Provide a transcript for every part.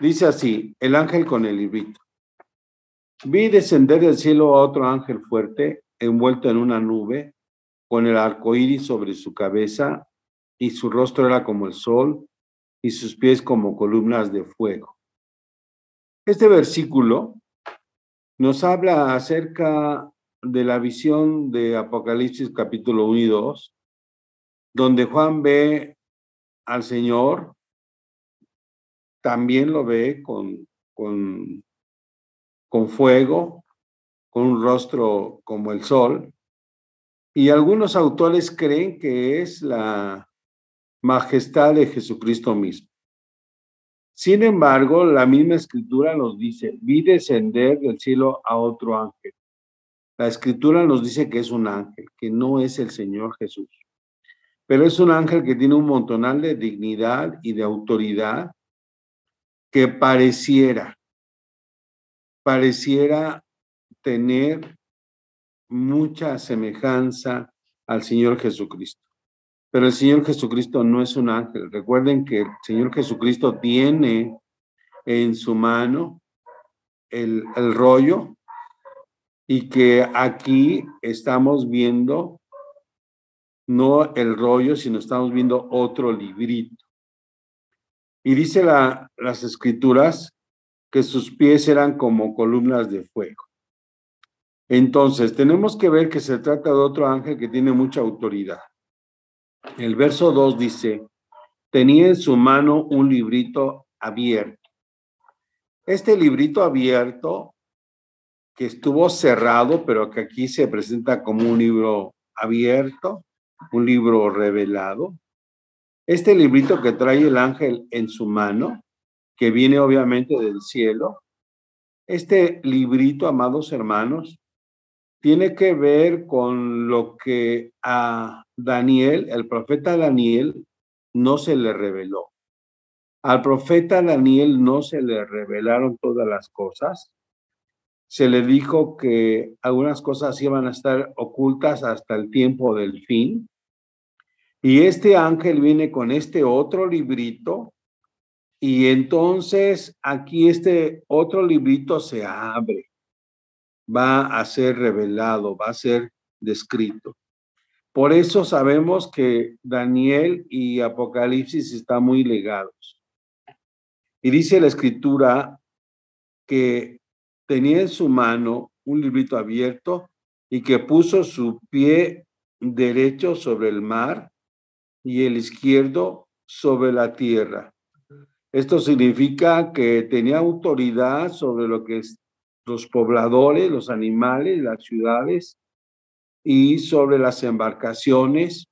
Dice así, el ángel con el librito. Vi descender del cielo a otro ángel fuerte, envuelto en una nube, con el arco iris sobre su cabeza, y su rostro era como el sol, y sus pies como columnas de fuego. Este versículo nos habla acerca de la visión de Apocalipsis capítulo 1 y 2, donde Juan ve al Señor, también lo ve con, con, con fuego, con un rostro como el sol, y algunos autores creen que es la majestad de Jesucristo mismo. Sin embargo, la misma escritura nos dice, vi descender del cielo a otro ángel. La escritura nos dice que es un ángel, que no es el Señor Jesús. Pero es un ángel que tiene un montonal de dignidad y de autoridad que pareciera, pareciera tener mucha semejanza al Señor Jesucristo. Pero el Señor Jesucristo no es un ángel. Recuerden que el Señor Jesucristo tiene en su mano el, el rollo y que aquí estamos viendo no el rollo, sino estamos viendo otro librito. Y dice la, las escrituras que sus pies eran como columnas de fuego. Entonces, tenemos que ver que se trata de otro ángel que tiene mucha autoridad. El verso 2 dice, tenía en su mano un librito abierto. Este librito abierto, que estuvo cerrado, pero que aquí se presenta como un libro abierto, un libro revelado. Este librito que trae el ángel en su mano, que viene obviamente del cielo, este librito, amados hermanos, tiene que ver con lo que a Daniel, el profeta Daniel, no se le reveló. Al profeta Daniel no se le revelaron todas las cosas. Se le dijo que algunas cosas iban a estar ocultas hasta el tiempo del fin. Y este ángel viene con este otro librito y entonces aquí este otro librito se abre, va a ser revelado, va a ser descrito. Por eso sabemos que Daniel y Apocalipsis están muy legados. Y dice la escritura que tenía en su mano un librito abierto y que puso su pie derecho sobre el mar y el izquierdo sobre la tierra. Esto significa que tenía autoridad sobre lo que es los pobladores, los animales, las ciudades y sobre las embarcaciones,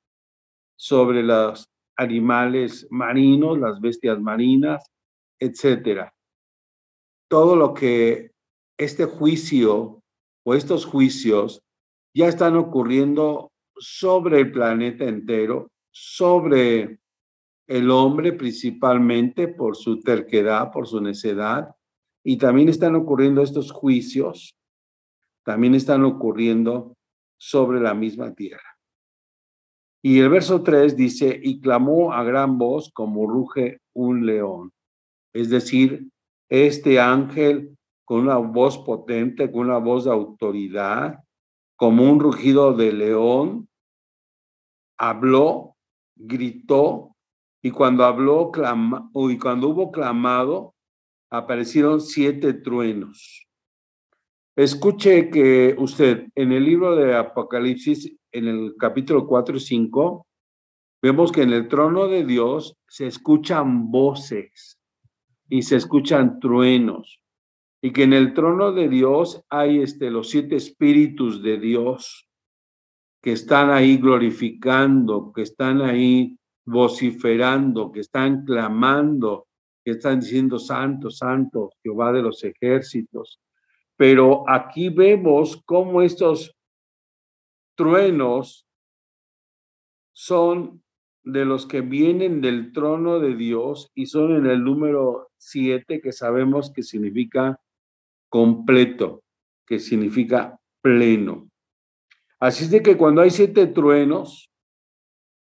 sobre los animales marinos, las bestias marinas, etcétera. Todo lo que este juicio o estos juicios ya están ocurriendo sobre el planeta entero, sobre el hombre principalmente por su terquedad, por su necedad, y también están ocurriendo estos juicios, también están ocurriendo sobre la misma tierra. Y el verso 3 dice, y clamó a gran voz como ruge un león. Es decir, este ángel con una voz potente, con una voz de autoridad, como un rugido de león, habló, gritó, y cuando habló, clama, y cuando hubo clamado, aparecieron siete truenos. Escuche que usted en el libro de Apocalipsis, en el capítulo 4 y 5, vemos que en el trono de Dios se escuchan voces y se escuchan truenos y que en el trono de Dios hay este, los siete espíritus de Dios que están ahí glorificando, que están ahí vociferando, que están clamando, que están diciendo santo, santo, Jehová de los ejércitos. Pero aquí vemos cómo estos truenos son de los que vienen del trono de Dios y son en el número siete que sabemos que significa completo, que significa pleno. Así es de que cuando hay siete truenos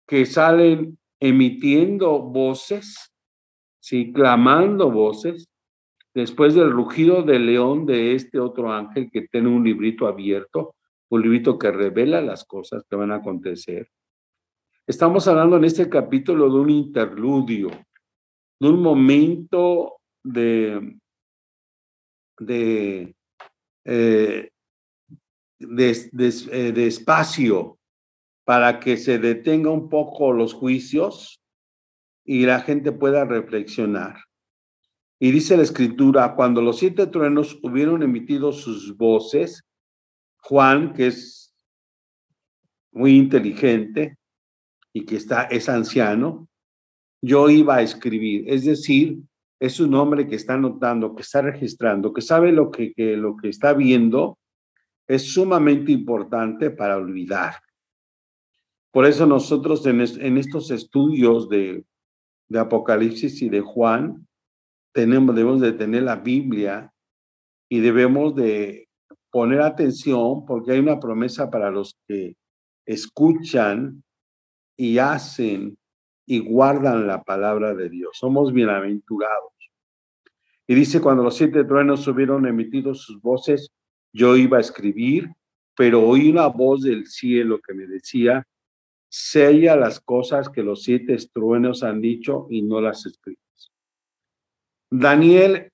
que salen emitiendo voces, sí, clamando voces, después del rugido del león de este otro ángel que tiene un librito abierto, un librito que revela las cosas que van a acontecer. Estamos hablando en este capítulo de un interludio, de un momento de, de, eh, de, eh, de espacio para que se detenga un poco los juicios y la gente pueda reflexionar. Y dice la escritura, cuando los siete truenos hubieron emitido sus voces, Juan, que es muy inteligente y que está, es anciano, yo iba a escribir. Es decir, es un hombre que está notando, que está registrando, que sabe lo que, que lo que está viendo es sumamente importante para olvidar. Por eso nosotros en, en estos estudios de, de Apocalipsis y de Juan, tenemos, debemos de tener la Biblia y debemos de poner atención porque hay una promesa para los que escuchan y hacen y guardan la palabra de Dios. Somos bienaventurados. Y dice, cuando los siete truenos hubieron emitido sus voces, yo iba a escribir, pero oí una voz del cielo que me decía, sella las cosas que los siete truenos han dicho y no las escribas. Daniel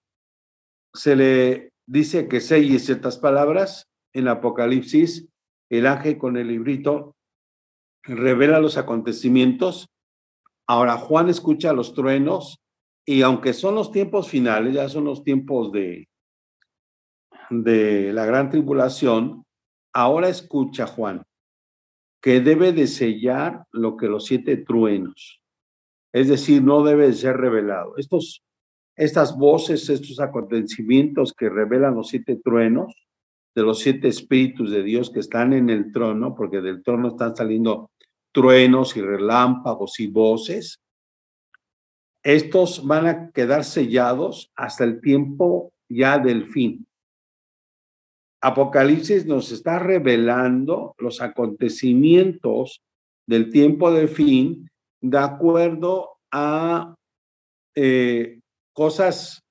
se le dice que selle ciertas palabras en Apocalipsis, el ángel con el librito revela los acontecimientos. Ahora Juan escucha los truenos y aunque son los tiempos finales, ya son los tiempos de, de la gran tribulación, ahora escucha Juan que debe de sellar lo que los siete truenos, es decir, no debe ser revelado. Estos, estas voces, estos acontecimientos que revelan los siete truenos, de los siete espíritus de Dios que están en el trono, porque del trono están saliendo truenos y relámpagos y voces, estos van a quedar sellados hasta el tiempo ya del fin. Apocalipsis nos está revelando los acontecimientos del tiempo del fin de acuerdo a eh, cosas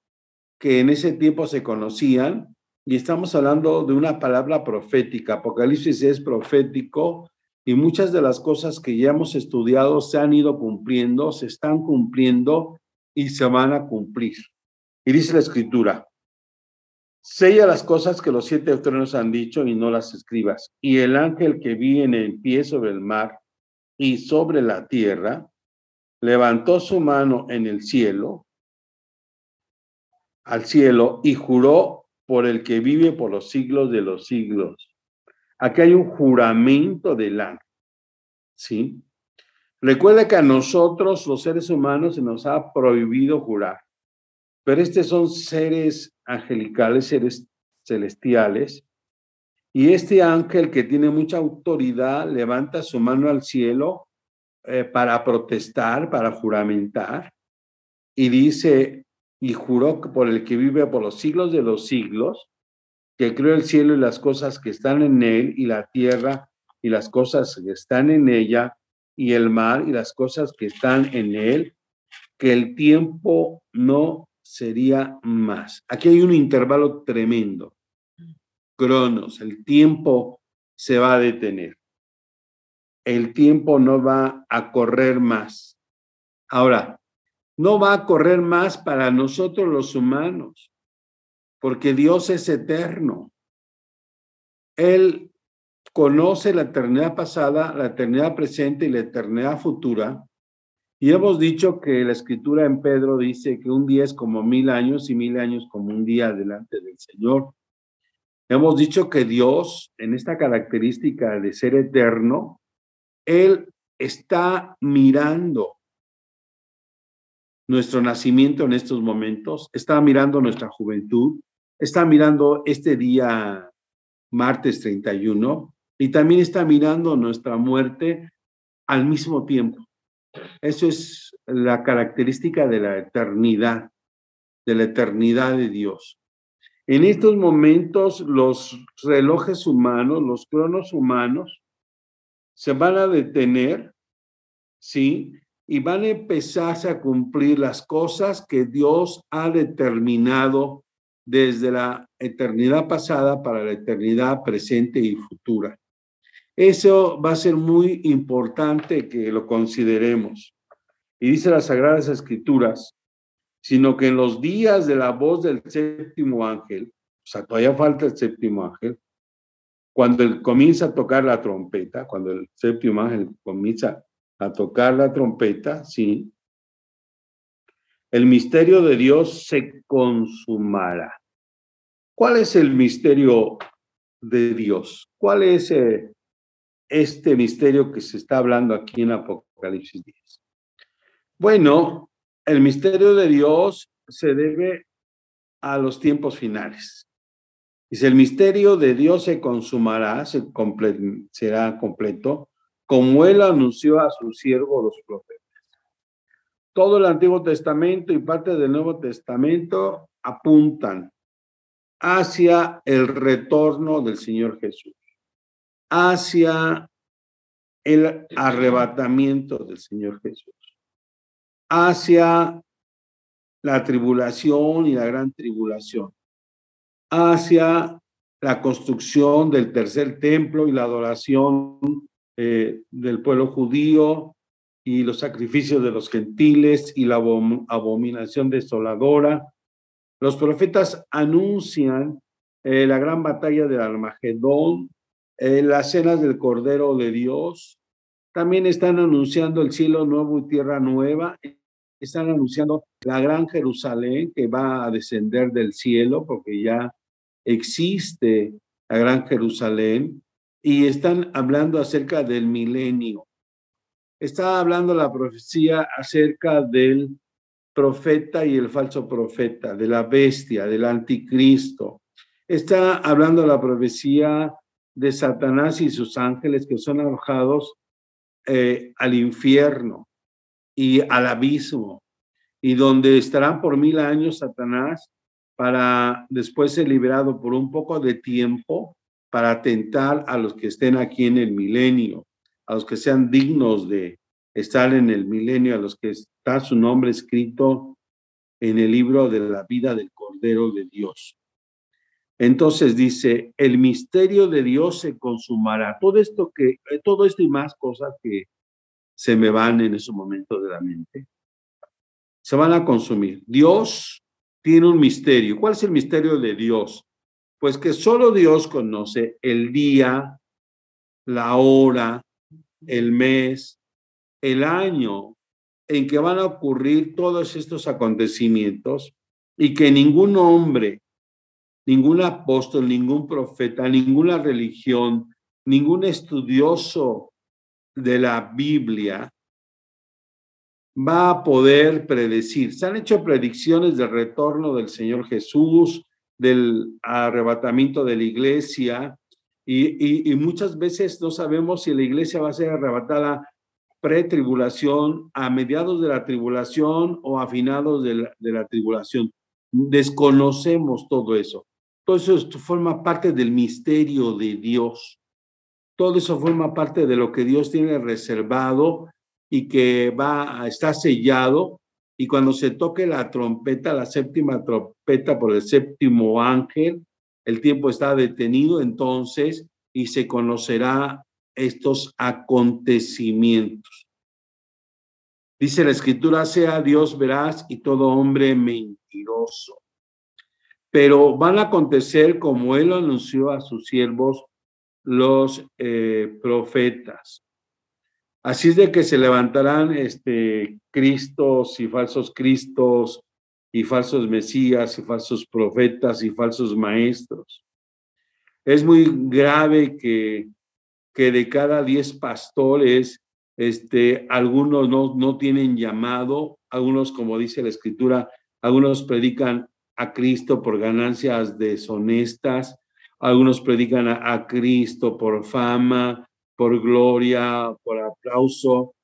que en ese tiempo se conocían y estamos hablando de una palabra profética. Apocalipsis es profético y muchas de las cosas que ya hemos estudiado se han ido cumpliendo, se están cumpliendo y se van a cumplir. Y dice la escritura, sella las cosas que los siete tronos han dicho y no las escribas. Y el ángel que vi en pie sobre el mar y sobre la tierra, levantó su mano en el cielo, al cielo, y juró por el que vive por los siglos de los siglos Aquí hay un juramento del ángel. ¿Sí? Recuerda que a nosotros, los seres humanos, se nos ha prohibido jurar. Pero estos son seres angelicales, celestiales. Y este ángel que tiene mucha autoridad levanta su mano al cielo eh, para protestar, para juramentar. Y dice, y juró por el que vive por los siglos de los siglos, que creó el cielo y las cosas que están en él, y la tierra y las cosas que están en ella, y el mar y las cosas que están en él, que el tiempo no sería más. Aquí hay un intervalo tremendo. Cronos, el tiempo se va a detener. El tiempo no va a correr más. Ahora, no va a correr más para nosotros los humanos porque Dios es eterno. Él conoce la eternidad pasada, la eternidad presente y la eternidad futura. Y hemos dicho que la escritura en Pedro dice que un día es como mil años y mil años como un día delante del Señor. Hemos dicho que Dios, en esta característica de ser eterno, Él está mirando nuestro nacimiento en estos momentos, está mirando nuestra juventud, está mirando este día martes 31 y también está mirando nuestra muerte al mismo tiempo. Eso es la característica de la eternidad, de la eternidad de Dios. En estos momentos los relojes humanos, los cronos humanos, se van a detener, ¿sí? Y van a empezarse a cumplir las cosas que Dios ha determinado desde la eternidad pasada para la eternidad presente y futura. Eso va a ser muy importante que lo consideremos. Y dice las Sagradas Escrituras, sino que en los días de la voz del séptimo ángel, o sea, todavía falta el séptimo ángel, cuando él comienza a tocar la trompeta, cuando el séptimo ángel comienza a tocar la trompeta, sí, el misterio de Dios se consumará. ¿Cuál es el misterio de Dios? ¿Cuál es eh, este misterio que se está hablando aquí en Apocalipsis 10? Bueno, el misterio de Dios se debe a los tiempos finales. Dice, el misterio de Dios se consumará, se será completo, como él anunció a su siervo los profetas. Todo el Antiguo Testamento y parte del Nuevo Testamento apuntan hacia el retorno del Señor Jesús, hacia el arrebatamiento del Señor Jesús, hacia la tribulación y la gran tribulación, hacia la construcción del tercer templo y la adoración eh, del pueblo judío y los sacrificios de los gentiles y la abominación desoladora. Los profetas anuncian eh, la gran batalla del Armagedón, eh, las cenas del Cordero de Dios. También están anunciando el cielo nuevo y tierra nueva. Están anunciando la gran Jerusalén que va a descender del cielo porque ya existe la gran Jerusalén. Y están hablando acerca del milenio está hablando la profecía acerca del profeta y el falso profeta, de la bestia, del anticristo. Está hablando la profecía de Satanás y sus ángeles que son arrojados eh, al infierno y al abismo, y donde estarán por mil años Satanás para después ser liberado por un poco de tiempo para atentar a los que estén aquí en el milenio a los que sean dignos de estar en el milenio, a los que está su nombre escrito en el libro de la vida del Cordero de Dios. Entonces dice, el misterio de Dios se consumará. Todo esto que, eh, todo esto y más cosas que se me van en ese momento de la mente, se van a consumir. Dios tiene un misterio. ¿Cuál es el misterio de Dios? Pues que solo Dios conoce el día, la hora, el mes, el año en que van a ocurrir todos estos acontecimientos y que ningún hombre, ningún apóstol, ningún profeta, ninguna religión, ningún estudioso de la Biblia va a poder predecir. Se han hecho predicciones del retorno del Señor Jesús, del arrebatamiento de la iglesia, y, muchas veces no sabemos si la iglesia va a ser arrebatada pre-tribulación, a mediados de la tribulación o a finados de la, de la tribulación. Desconocemos todo eso. Todo eso forma parte del misterio de Dios. Todo eso forma parte de lo que Dios tiene reservado y que va a estar sellado. Y cuando se toque la trompeta, la séptima trompeta por el séptimo ángel, el tiempo está detenido entonces y se conocerá estos acontecimientos. Dice la escritura, sea Dios veraz y todo hombre mentiroso. Pero van a acontecer como él anunció a sus siervos, los eh, profetas. Así es de que se levantarán este, Cristos y falsos Cristos y falsos Mesías y falsos profetas y falsos maestros. Es muy grave que, que de cada diez pastores, este, algunos no, no tienen llamado, algunos, como dice la escritura, algunos predican a Cristo por ganancias deshonestas, algunos predican a, Cristo por fama, por gloria, por aplauso,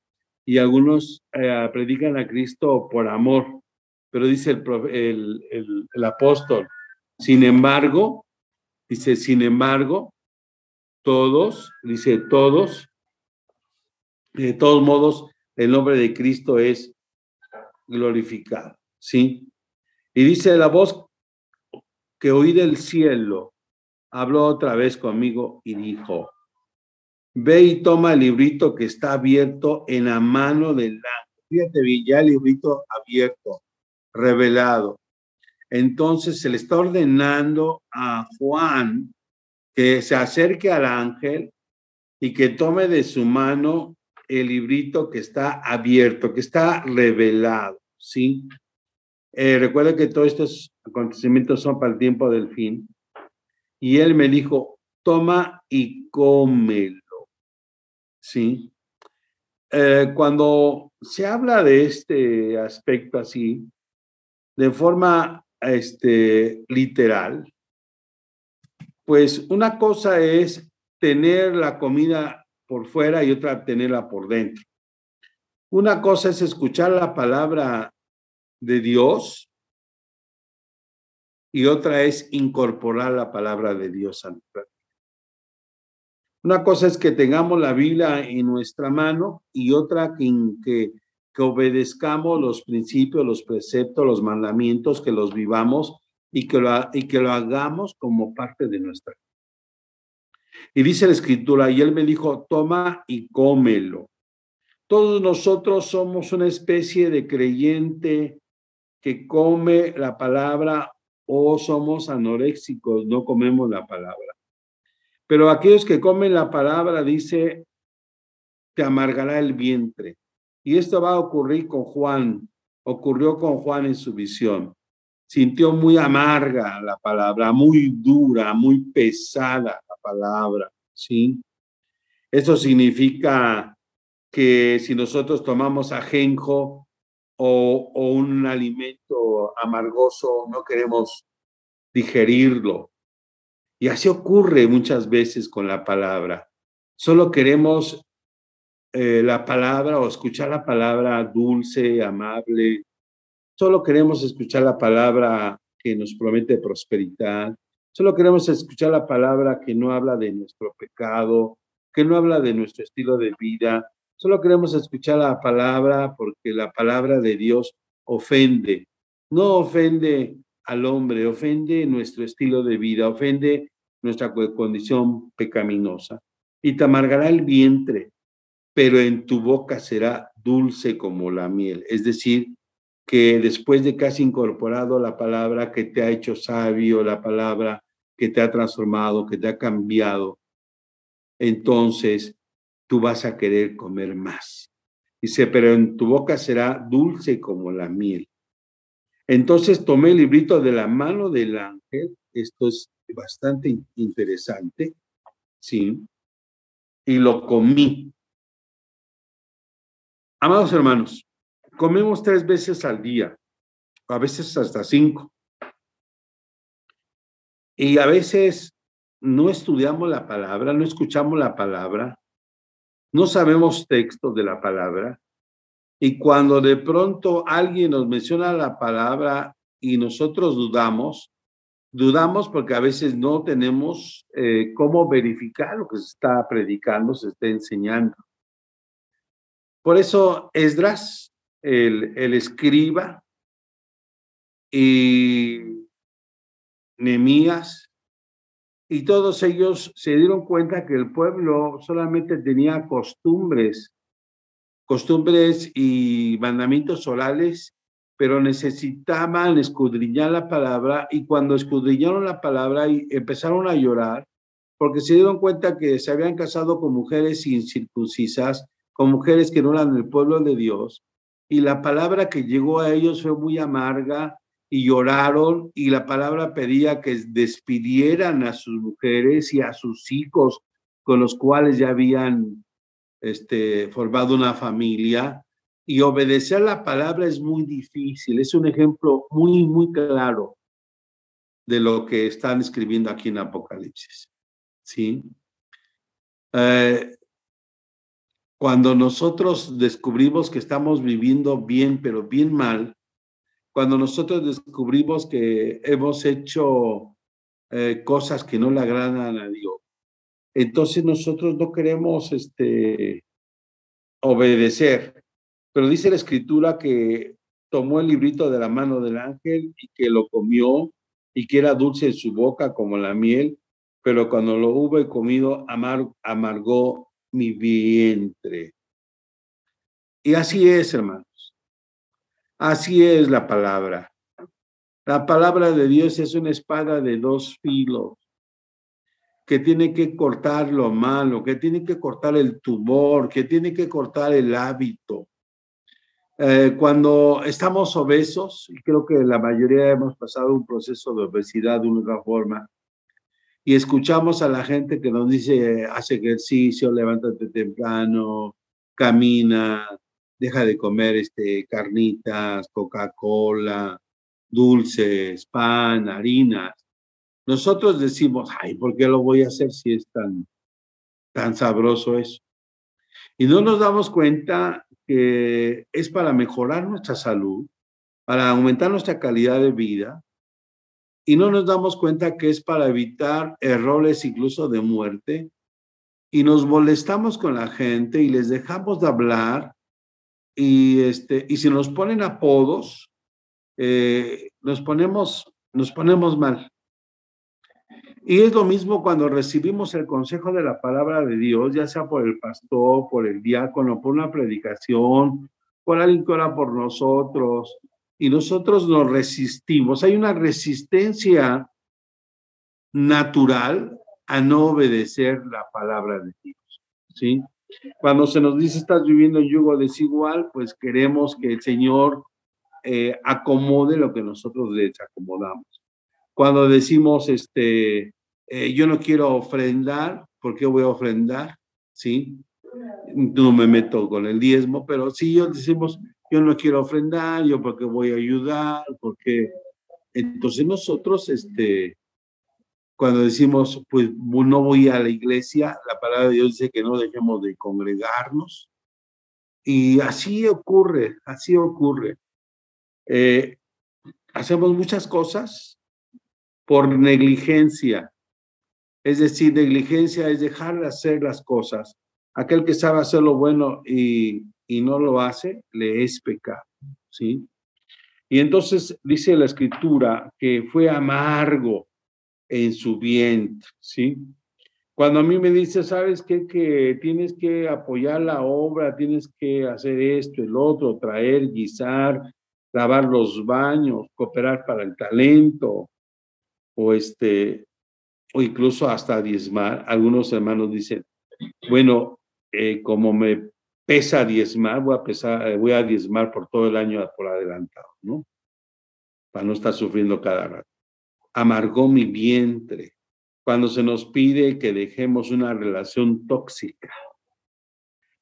y algunos eh, predican a Cristo por amor. Pero dice el, el, apóstol, sin embargo, dice, sin embargo, todos, dice todos, de todos modos, el nombre de Cristo es glorificado, ¿sí? Y dice la voz que oí del cielo, habló otra vez conmigo y dijo, ve y toma el librito que está abierto en la mano del ángel. Fíjate vi ya el librito abierto, revelado. Entonces se le está ordenando a Juan que se acerque al ángel y que tome de su mano el librito que está abierto, que está revelado, ¿sí? Eh, recuerda que todos estos acontecimientos son para el tiempo del fin. Y él me dijo, toma y cómelo, ¿sí? Eh, cuando se habla de este aspecto así, de forma este, literal, pues una cosa es tener la comida por fuera y otra tenerla por dentro. Una cosa es escuchar la palabra de Dios y otra es incorporar la palabra de Dios a nuestra vida. Una cosa es que tengamos la Biblia en nuestra mano y otra que, que, obedezcamos los principios, los preceptos, los mandamientos, que los vivamos y que lo, y que lo hagamos como parte de nuestra vida. Y dice la escritura, y él me dijo, toma y cómelo. Todos nosotros somos una especie de creyente que come la palabra o somos anoréxicos, no comemos la palabra. Pero aquellos que comen la palabra, dice, te amargará el vientre. Y esto va a ocurrir con Juan, ocurrió con Juan en su visión. Sintió muy amarga la palabra, muy dura, muy pesada la palabra, ¿sí? Eso significa que si nosotros tomamos ajenjo o, un alimento amargoso, no queremos digerirlo. Y así ocurre muchas veces con la palabra. Solo queremos eh, la palabra o escuchar la palabra dulce, amable, Solo queremos escuchar la palabra que nos promete prosperidad. Solo queremos escuchar la palabra que no habla de nuestro pecado, que no habla de nuestro estilo de vida. Solo queremos escuchar la palabra porque la palabra de Dios ofende. No ofende al hombre, ofende nuestro estilo de vida, ofende nuestra condición pecaminosa. Y te amargará el vientre, pero en tu boca será dulce como la miel. Es decir, que después de que has incorporado la palabra que te ha hecho sabio, la palabra que te ha transformado, que te ha cambiado, entonces tú vas a querer comer más. Dice, pero en tu boca será dulce como la miel. Entonces tomé el librito de la mano del ángel, esto es bastante interesante, ¿sí? Y lo comí. Amados hermanos, Comemos tres veces al día, a veces hasta cinco. Y a veces no estudiamos la palabra, no escuchamos la palabra, no sabemos textos de la palabra. Y cuando de pronto alguien nos menciona la palabra y nosotros dudamos, dudamos porque a veces no tenemos eh, cómo verificar lo que se está predicando, se está enseñando. Por eso Esdras el, escriba y Nemías, y todos ellos se dieron cuenta que el pueblo solamente tenía costumbres, costumbres y mandamientos orales, pero necesitaban escudriñar la palabra y cuando escudriñaron la palabra empezaron a llorar, porque se dieron cuenta que se habían casado con mujeres incircuncisas, con mujeres que no eran del pueblo de Dios, y la palabra que llegó a ellos fue muy amarga y lloraron y la palabra pedía que despidieran a sus mujeres y a sus hijos con los cuales ya habían este, formado una familia y obedecer la palabra es muy difícil. Es un ejemplo muy, muy claro de lo que están escribiendo aquí en Apocalipsis. ¿Sí? Eh, cuando nosotros descubrimos que estamos viviendo bien, pero bien mal, cuando nosotros descubrimos que hemos hecho eh, cosas que no le agradan a Dios, entonces nosotros no queremos este, obedecer. Pero dice la escritura que tomó el librito de la mano del ángel y que lo comió y que era dulce en su boca como la miel, pero cuando lo hube comido amargó mi vientre. Y así es, hermanos. Así es la palabra. La palabra de Dios es una espada de dos filos que tiene que cortar lo malo, que tiene que cortar el tumor, que tiene que cortar el hábito. Eh, cuando estamos obesos, y creo que la mayoría hemos pasado un proceso de obesidad de una forma, y escuchamos a la gente que nos dice, hace ejercicio, levántate temprano, camina, deja de comer este, carnitas, Coca-Cola, dulces, pan, harinas. Nosotros decimos, ay, ¿por qué lo voy a hacer si es tan, tan sabroso eso? Y no nos damos cuenta que es para mejorar nuestra salud, para aumentar nuestra calidad de vida, y no nos damos cuenta que es para evitar errores incluso de muerte, y nos molestamos con la gente y les dejamos de hablar, y, este, y si nos ponen apodos, eh, nos, ponemos, nos ponemos mal. Y es lo mismo cuando recibimos el consejo de la palabra de Dios, ya sea por el pastor, por el diácono, por una predicación, por alguien que ora por nosotros, y nosotros nos resistimos. Hay una resistencia natural a no obedecer la palabra de Dios. ¿sí? Cuando se nos dice estás viviendo en yugo desigual, pues queremos que el Señor eh, acomode lo que nosotros desacomodamos. Cuando decimos, este, eh, yo no quiero ofrendar, ¿por qué voy a ofrendar? ¿Sí? No me meto con el diezmo, pero si yo decimos, yo no quiero ofrendar, yo porque voy a ayudar, porque... Entonces nosotros, este, cuando decimos, pues no voy a la iglesia, la palabra de Dios dice que no dejemos de congregarnos. Y así ocurre, así ocurre. Eh, hacemos muchas cosas por negligencia, es decir, negligencia es dejar de hacer las cosas. Aquel que sabe hacer lo bueno y, y no lo hace, le es pecado. ¿sí? Y entonces dice la escritura que fue amargo en su vientre. ¿sí? Cuando a mí me dice, ¿sabes qué? Que tienes que apoyar la obra, tienes que hacer esto, el otro, traer, guisar, lavar los baños, cooperar para el talento, o este, o incluso hasta diezmar. Algunos hermanos dicen, bueno, eh, como me pesa diezmar, voy a, pesar, eh, voy a diezmar por todo el año por adelantado, ¿no? Para no estar sufriendo cada rato. Amargó mi vientre cuando se nos pide que dejemos una relación tóxica,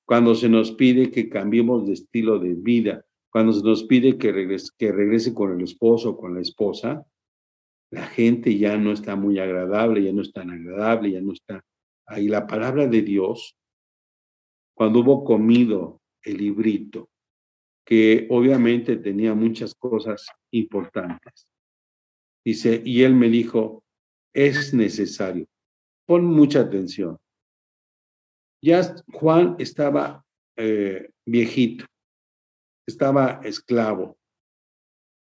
cuando se nos pide que cambiemos de estilo de vida, cuando se nos pide que regrese, que regrese con el esposo o con la esposa, la gente ya no está muy agradable, ya no es tan agradable, ya no está ahí. La palabra de Dios, cuando hubo comido el librito, que obviamente tenía muchas cosas importantes, dice, y él me dijo, es necesario, pon mucha atención. Ya Juan estaba eh, viejito, estaba esclavo,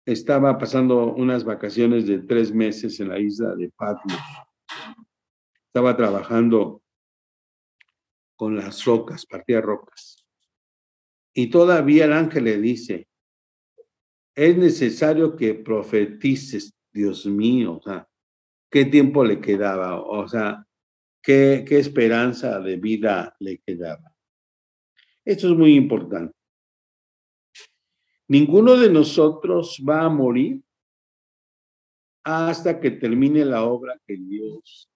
estaba pasando unas vacaciones de tres meses en la isla de Patmos. Estaba trabajando con las rocas, partía rocas. Y todavía el ángel le dice, es necesario que profetices, Dios mío, o sea, ¿qué tiempo le quedaba? O sea, ¿qué, qué esperanza de vida le quedaba? Esto es muy importante. Ninguno de nosotros va a morir hasta que termine la obra que Dios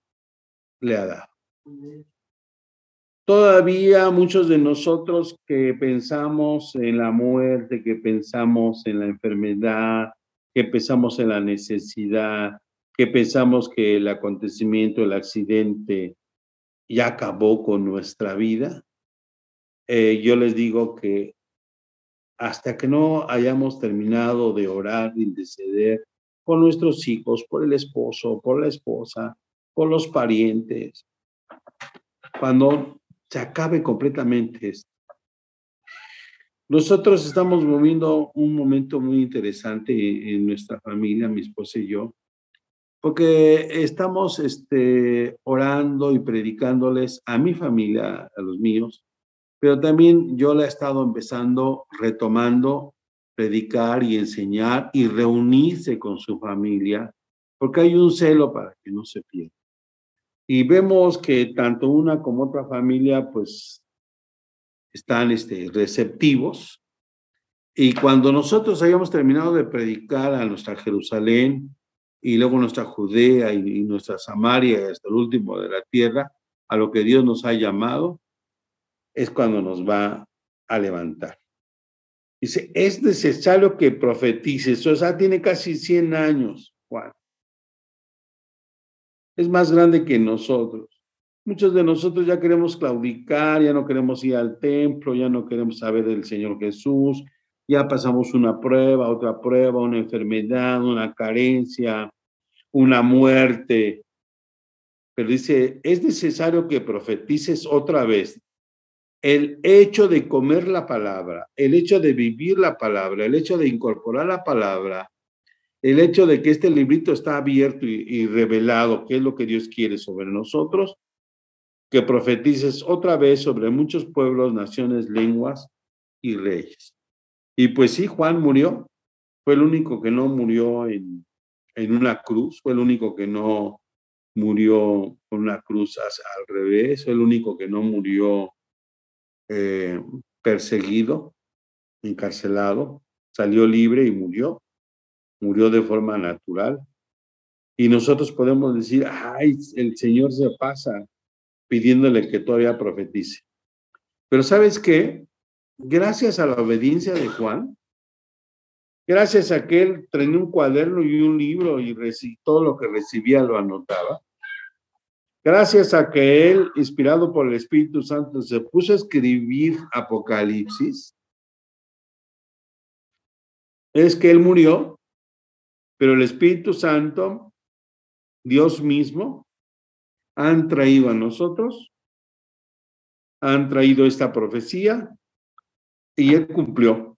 le ha dado. Todavía muchos de nosotros que pensamos en la muerte, que pensamos en la enfermedad, que pensamos en la necesidad, que pensamos que el acontecimiento, el accidente ya acabó con nuestra vida, eh, yo les digo que hasta que no hayamos terminado de orar de ceder por nuestros hijos, por el esposo, por la esposa, por los parientes, cuando se acabe completamente esto. Nosotros estamos moviendo un momento muy interesante en nuestra familia, mi esposa y yo, porque estamos este, orando y predicándoles a mi familia, a los míos, pero también yo la he estado empezando, retomando, predicar y enseñar y reunirse con su familia, porque hay un celo para que no se pierda. Y vemos que tanto una como otra familia, pues, están este, receptivos. Y cuando nosotros hayamos terminado de predicar a nuestra Jerusalén y luego nuestra Judea y, nuestra Samaria hasta el último de la tierra, a lo que Dios nos ha llamado, es cuando nos va a levantar. Dice, es necesario que profetices. O sea, tiene casi 100 años, Juan. Es más grande que nosotros. Muchos de nosotros ya queremos claudicar, ya no queremos ir al templo, ya no queremos saber del Señor Jesús, ya pasamos una prueba, otra prueba, una enfermedad, una carencia, una muerte. Pero dice, es necesario que profetices otra vez. El hecho de comer la palabra, el hecho de vivir la palabra, el hecho de incorporar la palabra, el hecho de que este librito está abierto y, revelado, qué es lo que Dios quiere sobre nosotros, que profetices otra vez sobre muchos pueblos, naciones, lenguas y reyes. Y pues sí, Juan murió, fue el único que no murió en, en una cruz, fue el único que no murió con una cruz al revés, fue el único que no murió eh, perseguido, encarcelado, salió libre y murió murió de forma natural. Y nosotros podemos decir, ay, el Señor se pasa pidiéndole que todavía profetice. Pero ¿sabes qué? Gracias a la obediencia de Juan, gracias a que él tenía un cuaderno y un libro y todo lo que recibía lo anotaba, gracias a que él, inspirado por el Espíritu Santo, se puso a escribir Apocalipsis, es que él murió pero el Espíritu Santo, Dios mismo, han traído a nosotros, han traído esta profecía y Él cumplió.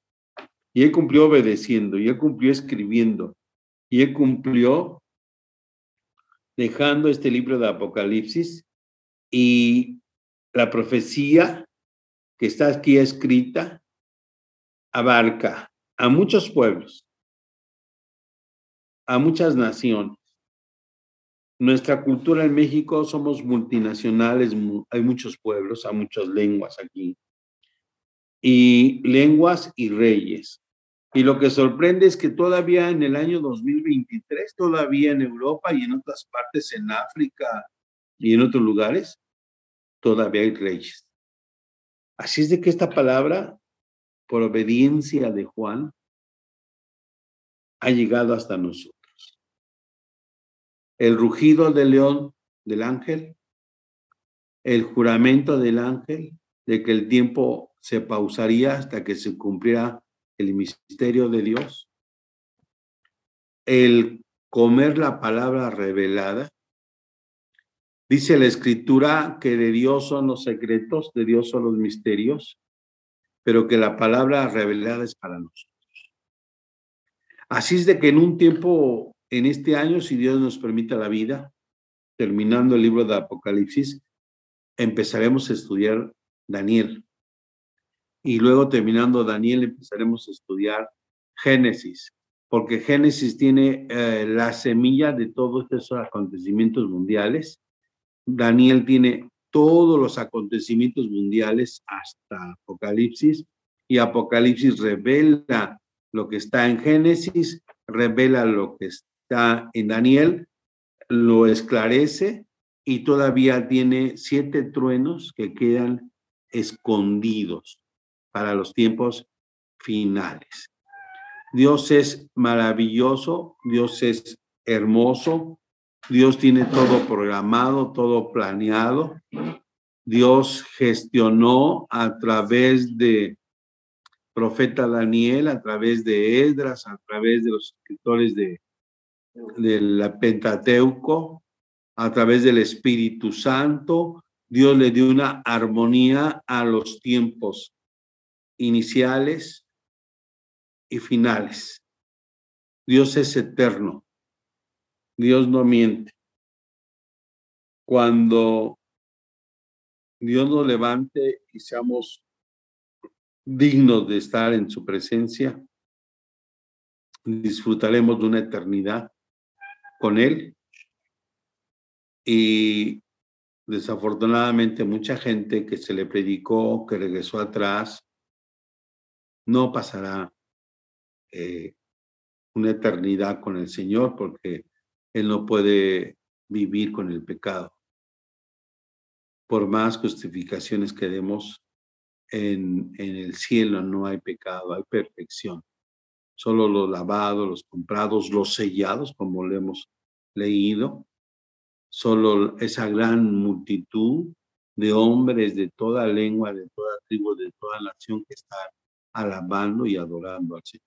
Y Él cumplió obedeciendo, y Él cumplió escribiendo, y Él cumplió dejando este libro de Apocalipsis y la profecía que está aquí escrita abarca a muchos pueblos, a muchas naciones. Nuestra cultura en México somos multinacionales, hay muchos pueblos, hay muchas lenguas aquí. Y lenguas y reyes. Y lo que sorprende es que todavía en el año 2023, todavía en Europa y en otras partes, en África y en otros lugares, todavía hay reyes. Así es de que esta palabra, por obediencia de Juan, ha llegado hasta nosotros el rugido del león del ángel, el juramento del ángel de que el tiempo se pausaría hasta que se cumpliera el misterio de Dios, el comer la palabra revelada. Dice la escritura que de Dios son los secretos, de Dios son los misterios, pero que la palabra revelada es para nosotros. Así es de que en un tiempo en este año, si Dios nos permite la vida, terminando el libro de Apocalipsis, empezaremos a estudiar Daniel. Y luego terminando Daniel, empezaremos a estudiar Génesis, porque Génesis tiene eh, la semilla de todos esos acontecimientos mundiales. Daniel tiene todos los acontecimientos mundiales hasta Apocalipsis y Apocalipsis revela lo que está en Génesis, revela lo que está en Daniel, lo esclarece y todavía tiene siete truenos que quedan escondidos para los tiempos finales. Dios es maravilloso, Dios es hermoso, Dios tiene todo programado, todo planeado. Dios gestionó a través de profeta Daniel, a través de Esdras, a través de los escritores de del Pentateuco, a través del Espíritu Santo, Dios le dio una armonía a los tiempos iniciales y finales. Dios es eterno. Dios no miente. Cuando Dios nos levante y seamos dignos de estar en su presencia, disfrutaremos de una eternidad con Él. Y desafortunadamente mucha gente que se le predicó, que regresó atrás, no pasará eh, una eternidad con el Señor porque Él no puede vivir con el pecado. Por más justificaciones que demos, en, en el cielo no hay pecado, hay perfección. Solo los lavados, los comprados, los sellados, como lo hemos leído, solo esa gran multitud de hombres de toda lengua, de toda tribu, de toda nación que están alabando y adorando al Señor.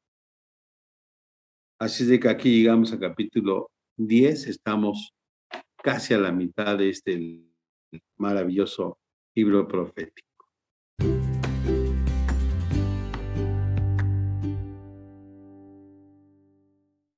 Así de que aquí llegamos al capítulo 10, estamos casi a la mitad de este maravilloso libro profético.